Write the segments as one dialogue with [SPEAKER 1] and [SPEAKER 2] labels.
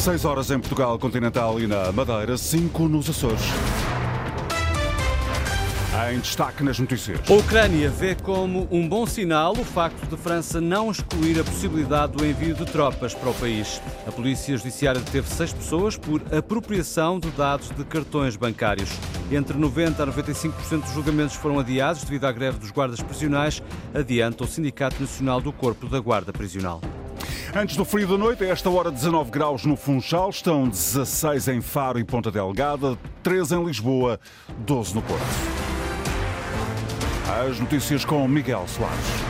[SPEAKER 1] 6 horas em Portugal continental e na Madeira, 5 nos Açores. Em destaque nas notícias.
[SPEAKER 2] A Ucrânia vê como um bom sinal o facto de França não excluir a possibilidade do envio de tropas para o país. A Polícia Judiciária deteve seis pessoas por apropriação de dados de cartões bancários. Entre 90% a 95% dos julgamentos foram adiados devido à greve dos guardas prisionais, adianta o Sindicato Nacional do Corpo da Guarda Prisional.
[SPEAKER 1] Antes do frio da noite, a esta hora 19 graus no Funchal, estão 16 em Faro e Ponta Delgada, 13 em Lisboa, 12 no Porto. As notícias com Miguel Soares.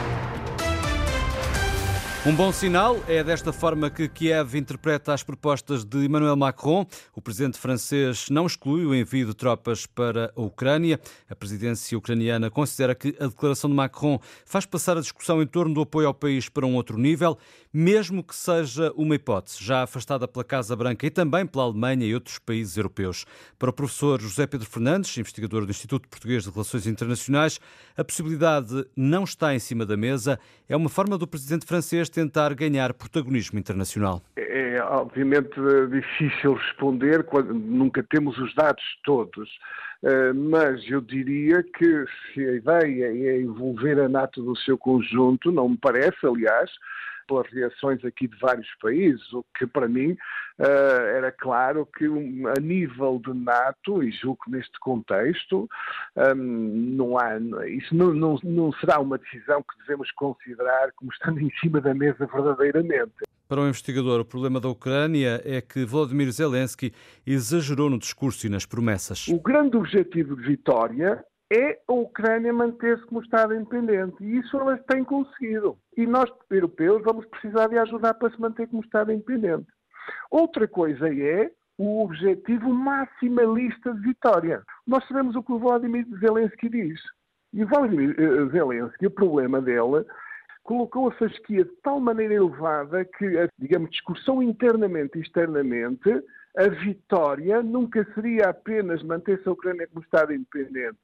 [SPEAKER 2] Um bom sinal é desta forma que Kiev interpreta as propostas de Emmanuel Macron. O presidente francês não exclui o envio de tropas para a Ucrânia. A presidência ucraniana considera que a declaração de Macron faz passar a discussão em torno do apoio ao país para um outro nível, mesmo que seja uma hipótese já afastada pela Casa Branca e também pela Alemanha e outros países europeus. Para o professor José Pedro Fernandes, investigador do Instituto Português de Relações Internacionais, a possibilidade não está em cima da mesa. É uma forma do presidente francês tentar ganhar protagonismo internacional?
[SPEAKER 3] É obviamente difícil responder quando nunca temos os dados todos, eh, mas eu diria que se a ideia é envolver a NATO no seu conjunto, não me parece, aliás, pelas reações aqui de vários países, o que para mim uh, era claro que a nível de NATO, e julgo que neste contexto, um, não há, isso não, não, não será uma decisão que devemos considerar como estando em cima da mesa verdadeiramente.
[SPEAKER 2] Para o investigador, o problema da Ucrânia é que Volodymyr Zelensky exagerou no discurso e nas promessas.
[SPEAKER 3] O grande objetivo de Vitória é a Ucrânia manter-se como Estado independente. E isso elas têm conseguido. E nós, europeus, vamos precisar de ajudar para se manter como Estado independente. Outra coisa é o objetivo maximalista de vitória. Nós sabemos o que o Vladimir Zelensky diz. E o Vladimir eh, Zelensky, o problema dele, colocou a fasquia de tal maneira elevada que digamos, discussão internamente e externamente, a vitória nunca seria apenas manter-se a Ucrânia como Estado independente,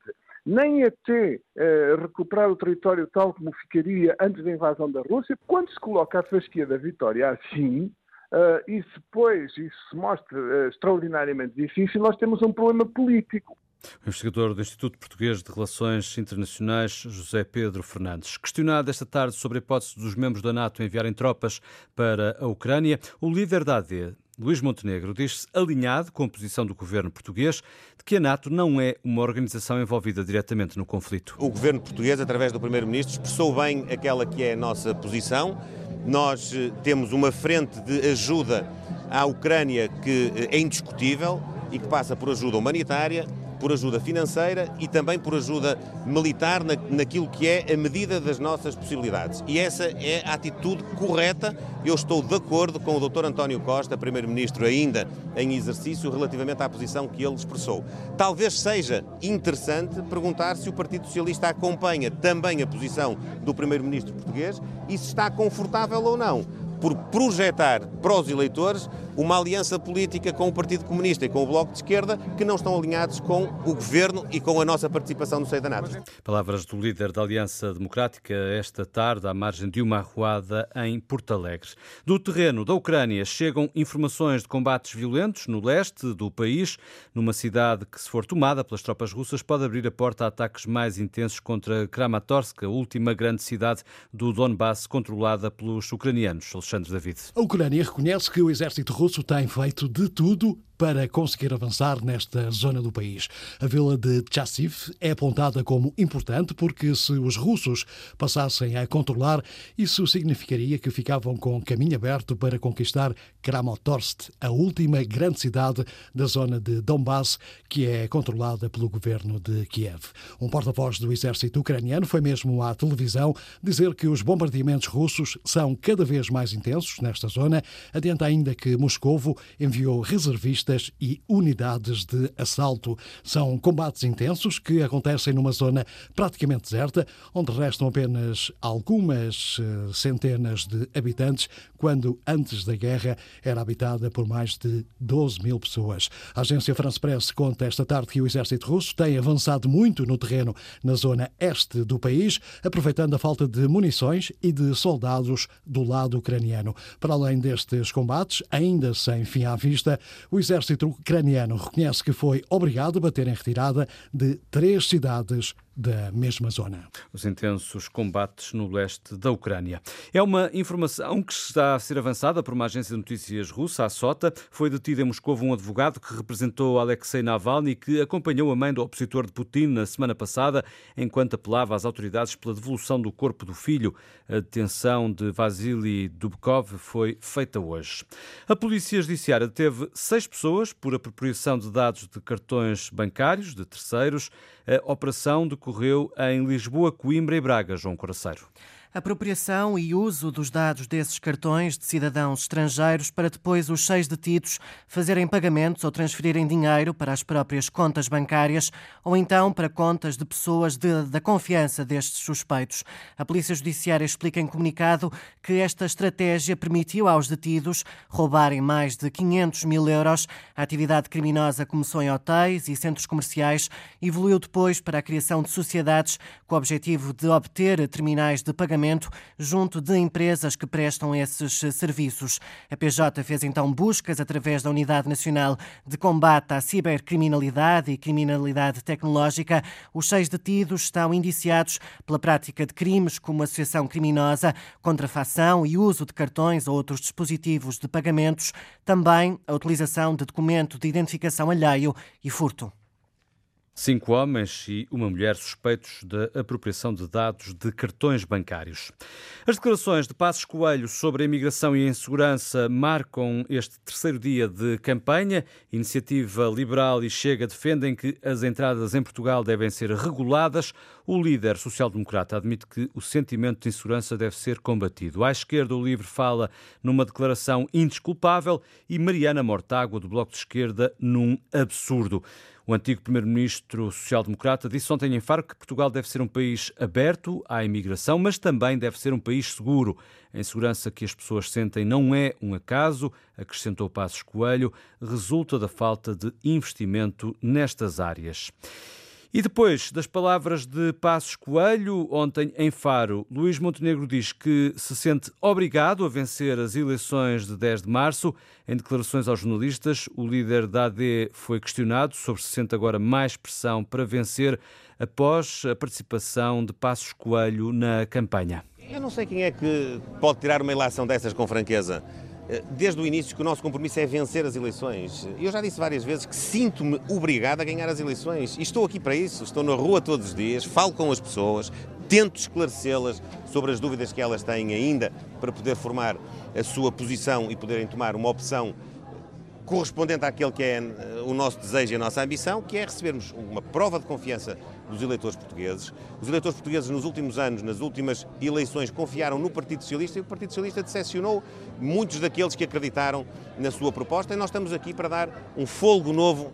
[SPEAKER 3] nem até uh, recuperar o território tal como ficaria antes da invasão da Rússia. Quando se coloca a fasquia da vitória assim, uh, e depois isso se mostra uh, extraordinariamente difícil, nós temos um problema político.
[SPEAKER 2] O investigador do Instituto Português de Relações Internacionais, José Pedro Fernandes. Questionado esta tarde sobre a hipótese dos membros da NATO enviarem tropas para a Ucrânia, o líder da AD, Luís Montenegro diz-se alinhado com a posição do governo português de que a NATO não é uma organização envolvida diretamente no conflito.
[SPEAKER 4] O governo português, através do primeiro-ministro, expressou bem aquela que é a nossa posição. Nós eh, temos uma frente de ajuda à Ucrânia que eh, é indiscutível e que passa por ajuda humanitária, por ajuda financeira e também por ajuda militar na, naquilo que é a medida das nossas possibilidades. E essa é a atitude correta. Eu estou de acordo com o Dr. António Costa, Primeiro-Ministro ainda em exercício, relativamente à posição que ele expressou. Talvez seja interessante perguntar se o Partido Socialista acompanha também a posição do Primeiro-Ministro português e se está confortável ou não por projetar para os eleitores uma aliança política com o Partido Comunista e com o Bloco de Esquerda que não estão alinhados com o governo e com a nossa participação no seio da NATO.
[SPEAKER 2] Palavras do líder da Aliança Democrática esta tarde, à margem de uma arruada em Porto Alegre. Do terreno da Ucrânia chegam informações de combates violentos no leste do país, numa cidade que, se for tomada pelas tropas russas, pode abrir a porta a ataques mais intensos contra Kramatorsk, a última grande cidade do Donbass controlada pelos ucranianos. Alexandre David.
[SPEAKER 5] A Ucrânia reconhece que o exército russo russo tem feito de tudo para conseguir avançar nesta zona do país. A vila de Chassiv é apontada como importante porque, se os russos passassem a controlar, isso significaria que ficavam com caminho aberto para conquistar Kramatorsk, a última grande cidade da zona de Donbass, que é controlada pelo governo de Kiev. Um porta-voz do exército ucraniano foi mesmo à televisão dizer que os bombardeamentos russos são cada vez mais intensos nesta zona. Adianta ainda que Moscovo enviou reservistas e unidades de assalto. São combates intensos que acontecem numa zona praticamente deserta, onde restam apenas algumas eh, centenas de habitantes, quando antes da guerra era habitada por mais de 12 mil pessoas. A agência France Press conta esta tarde que o exército russo tem avançado muito no terreno na zona este do país, aproveitando a falta de munições e de soldados do lado ucraniano. Para além destes combates, ainda sem fim à vista, o exército ucraniano reconhece que foi obrigado a bater em retirada de três cidades da mesma zona.
[SPEAKER 2] Os intensos combates no leste da Ucrânia. É uma informação que está a ser avançada por uma agência de notícias russa, a SOTA. Foi detido em Moscou um advogado que representou Alexei Navalny que acompanhou a mãe do opositor de Putin na semana passada, enquanto apelava às autoridades pela devolução do corpo do filho. A detenção de Vasily Dubkov foi feita hoje. A Polícia Judiciária teve seis pessoas por apropriação de dados de cartões bancários de terceiros. A operação decorreu em Lisboa, Coimbra e Braga, João Coraceiro
[SPEAKER 6] apropriação e uso dos dados desses cartões de cidadãos estrangeiros para depois os seis detidos fazerem pagamentos ou transferirem dinheiro para as próprias contas bancárias ou então para contas de pessoas de, da confiança destes suspeitos. A Polícia Judiciária explica em comunicado que esta estratégia permitiu aos detidos roubarem mais de 500 mil euros. A atividade criminosa começou em hotéis e centros comerciais evoluiu depois para a criação de sociedades com o objetivo de obter terminais de pagamento junto de empresas que prestam esses serviços. A PJ fez então buscas através da Unidade Nacional de Combate à Cibercriminalidade e Criminalidade Tecnológica. Os seis detidos estão indiciados pela prática de crimes como associação criminosa, contrafação e uso de cartões ou outros dispositivos de pagamentos, também a utilização de documento de identificação alheio e furto.
[SPEAKER 2] Cinco homens e uma mulher suspeitos da apropriação de dados de cartões bancários. As declarações de Passos Coelho sobre a imigração e a insegurança marcam este terceiro dia de campanha. Iniciativa Liberal e Chega defendem que as entradas em Portugal devem ser reguladas. O líder social-democrata admite que o sentimento de insegurança deve ser combatido. À esquerda, o Livre fala numa declaração indesculpável e Mariana Mortágua, do Bloco de Esquerda, num absurdo. O antigo primeiro-ministro social-democrata disse ontem em Faro que Portugal deve ser um país aberto à imigração, mas também deve ser um país seguro. A insegurança que as pessoas sentem não é um acaso, acrescentou Passos Coelho, resulta da falta de investimento nestas áreas. E depois das palavras de Passos Coelho, ontem em Faro, Luís Montenegro diz que se sente obrigado a vencer as eleições de 10 de março. Em declarações aos jornalistas, o líder da AD foi questionado sobre se sente agora mais pressão para vencer após a participação de Passos Coelho na campanha.
[SPEAKER 4] Eu não sei quem é que pode tirar uma eleição dessas com franqueza. Eh, desde o início que o nosso compromisso é vencer as eleições. Eu já disse várias vezes que sinto-me obrigado a ganhar as eleições e estou aqui para isso. Estou na rua todos os dias, falo com as pessoas, tento esclarecê-las sobre as dúvidas que elas têm ainda para poder formar a sua posição e poderem tomar uma opção correspondente àquele que é eh, o nosso desejo e a nossa ambição, que é recebermos uma prova de confiança dos eleitores portugueses. Os eleitores portugueses, nos últimos anos, nas últimas eleições, confiaram no Partido Socialista e o Partido Socialista decepcionou muitos daqueles que acreditaram na sua proposta e nós estamos aqui para dar um folgo novo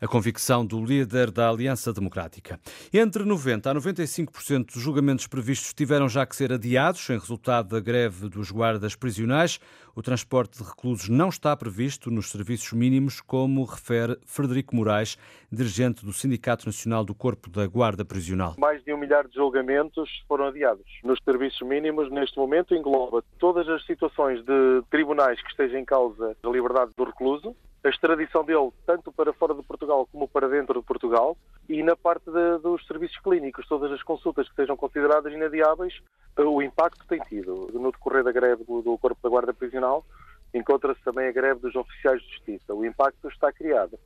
[SPEAKER 2] a convicção do líder da Aliança Democrática. Entre 90% a 95% dos julgamentos previstos tiveram já que ser adiados em resultado da greve dos guardas prisionais. O transporte de reclusos não está previsto nos serviços mínimos, como refere Frederico Moraes, dirigente do Sindicato Nacional do Corpo da Guarda Prisional.
[SPEAKER 3] Mais de um milhar de julgamentos foram adiados. Nos serviços mínimos, neste momento, engloba todas as situações de tribunais que estejam em causa da liberdade do recluso, a extradição dele tanto para fora de Portugal como para dentro de Portugal e na parte de, dos serviços clínicos, todas as consultas que sejam consideradas inadiáveis, eh, o impacto tem tido. No decorrer da greve do, do Corpo da Guarda Prisional, encontra-se também a greve dos oficiais de justiça. O impacto está criado.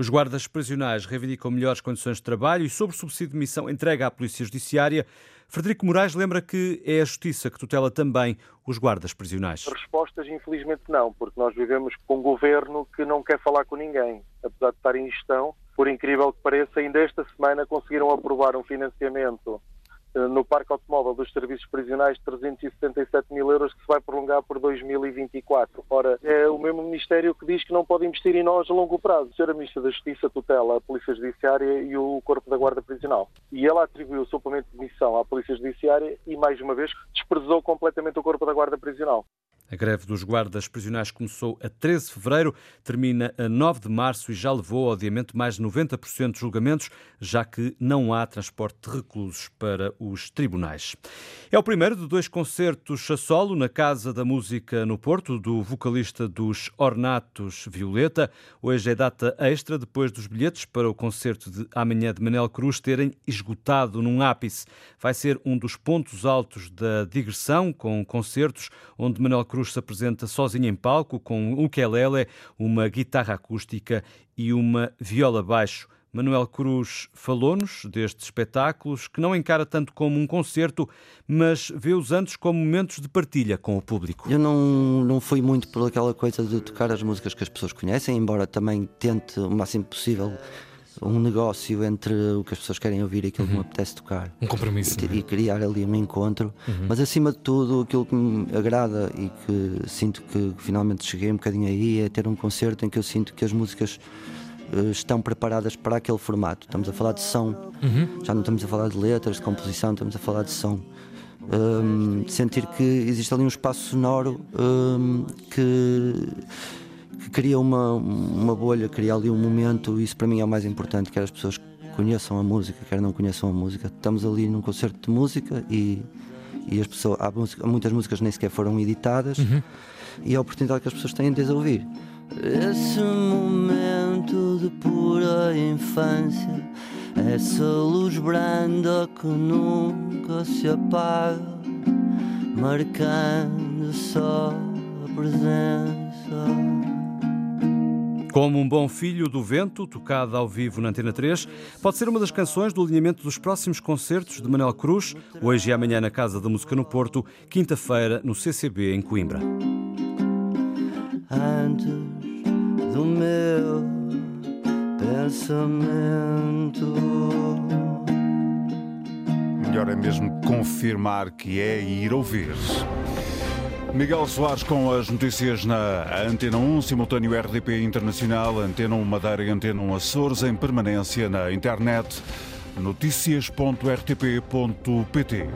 [SPEAKER 2] Os guardas prisionais reivindicam melhores condições de trabalho e sobre o subsídio de missão entregue à Polícia Judiciária. Frederico Moraes lembra que é a Justiça que tutela também os guardas prisionais.
[SPEAKER 3] Respostas, infelizmente, não, porque nós vivemos com um governo que não quer falar com ninguém. Apesar de estar em gestão, por incrível que pareça, ainda esta semana conseguiram aprovar um financiamento
[SPEAKER 7] no Parque Automóvel dos Serviços Prisionais 377 mil euros que se vai prolongar por 2024. Ora, é o mesmo Ministério que diz que não pode investir em nós a longo prazo. A Sra. Ministra da Justiça tutela a Polícia Judiciária e o Corpo da Guarda Prisional. E ela atribuiu o suplemento de missão à Polícia Judiciária e, mais uma vez, desprezou completamente o Corpo da Guarda Prisional.
[SPEAKER 2] A greve dos guardas prisionais começou a 13 de fevereiro, termina a 9 de março e já levou ao adiamento mais de 90% de julgamentos, já que não há transporte de reclusos para os tribunais. É o primeiro de dois concertos a solo na Casa da Música no Porto, do vocalista dos Ornatos Violeta. Hoje é data extra depois dos bilhetes para o concerto de amanhã de Manel Cruz terem esgotado num ápice. Vai ser um dos pontos altos da digressão, com concertos onde Manel Cruz Cruz se apresenta sozinho em palco com um ukulele, uma guitarra acústica e uma viola baixo. Manuel Cruz falou-nos destes espetáculos que não encara tanto como um concerto, mas vê-os antes como momentos de partilha com o público.
[SPEAKER 8] Eu não, não fui muito por aquela coisa de tocar as músicas que as pessoas conhecem, embora também tente o máximo possível um negócio entre o que as pessoas querem ouvir e aquilo uhum. que me apetece tocar.
[SPEAKER 9] Um compromisso.
[SPEAKER 8] E, é? e criar ali um encontro. Uhum. Mas acima de tudo, aquilo que me agrada e que sinto que finalmente cheguei um bocadinho aí é ter um concerto em que eu sinto que as músicas uh, estão preparadas para aquele formato. Estamos a falar de som, uhum. já não estamos a falar de letras, de composição, estamos a falar de som. Um, sentir que existe ali um espaço sonoro um, que que cria uma, uma bolha, cria ali um momento, isso para mim é o mais importante, quer as pessoas conheçam a música, quer não conheçam a música. Estamos ali num concerto de música e, e as pessoas, há, música, muitas músicas nem sequer foram editadas uhum. e é a oportunidade que as pessoas têm de as ouvir. Esse momento de pura infância, essa luz branda que nunca se apaga, marcando só a presença.
[SPEAKER 2] Como um bom filho do vento, tocada ao vivo na Antena 3, pode ser uma das canções do alinhamento dos próximos concertos de Manuel Cruz, hoje e amanhã na Casa da Música no Porto, quinta-feira no CCB em Coimbra. Antes do meu pensamento.
[SPEAKER 1] Melhor é mesmo confirmar que é e ir ouvir. Miguel Soares com as notícias na Antena 1, simultâneo RDP Internacional, Antena 1 Madeira e Antena 1 Açores, em permanência na internet, notícias.rtp.pt.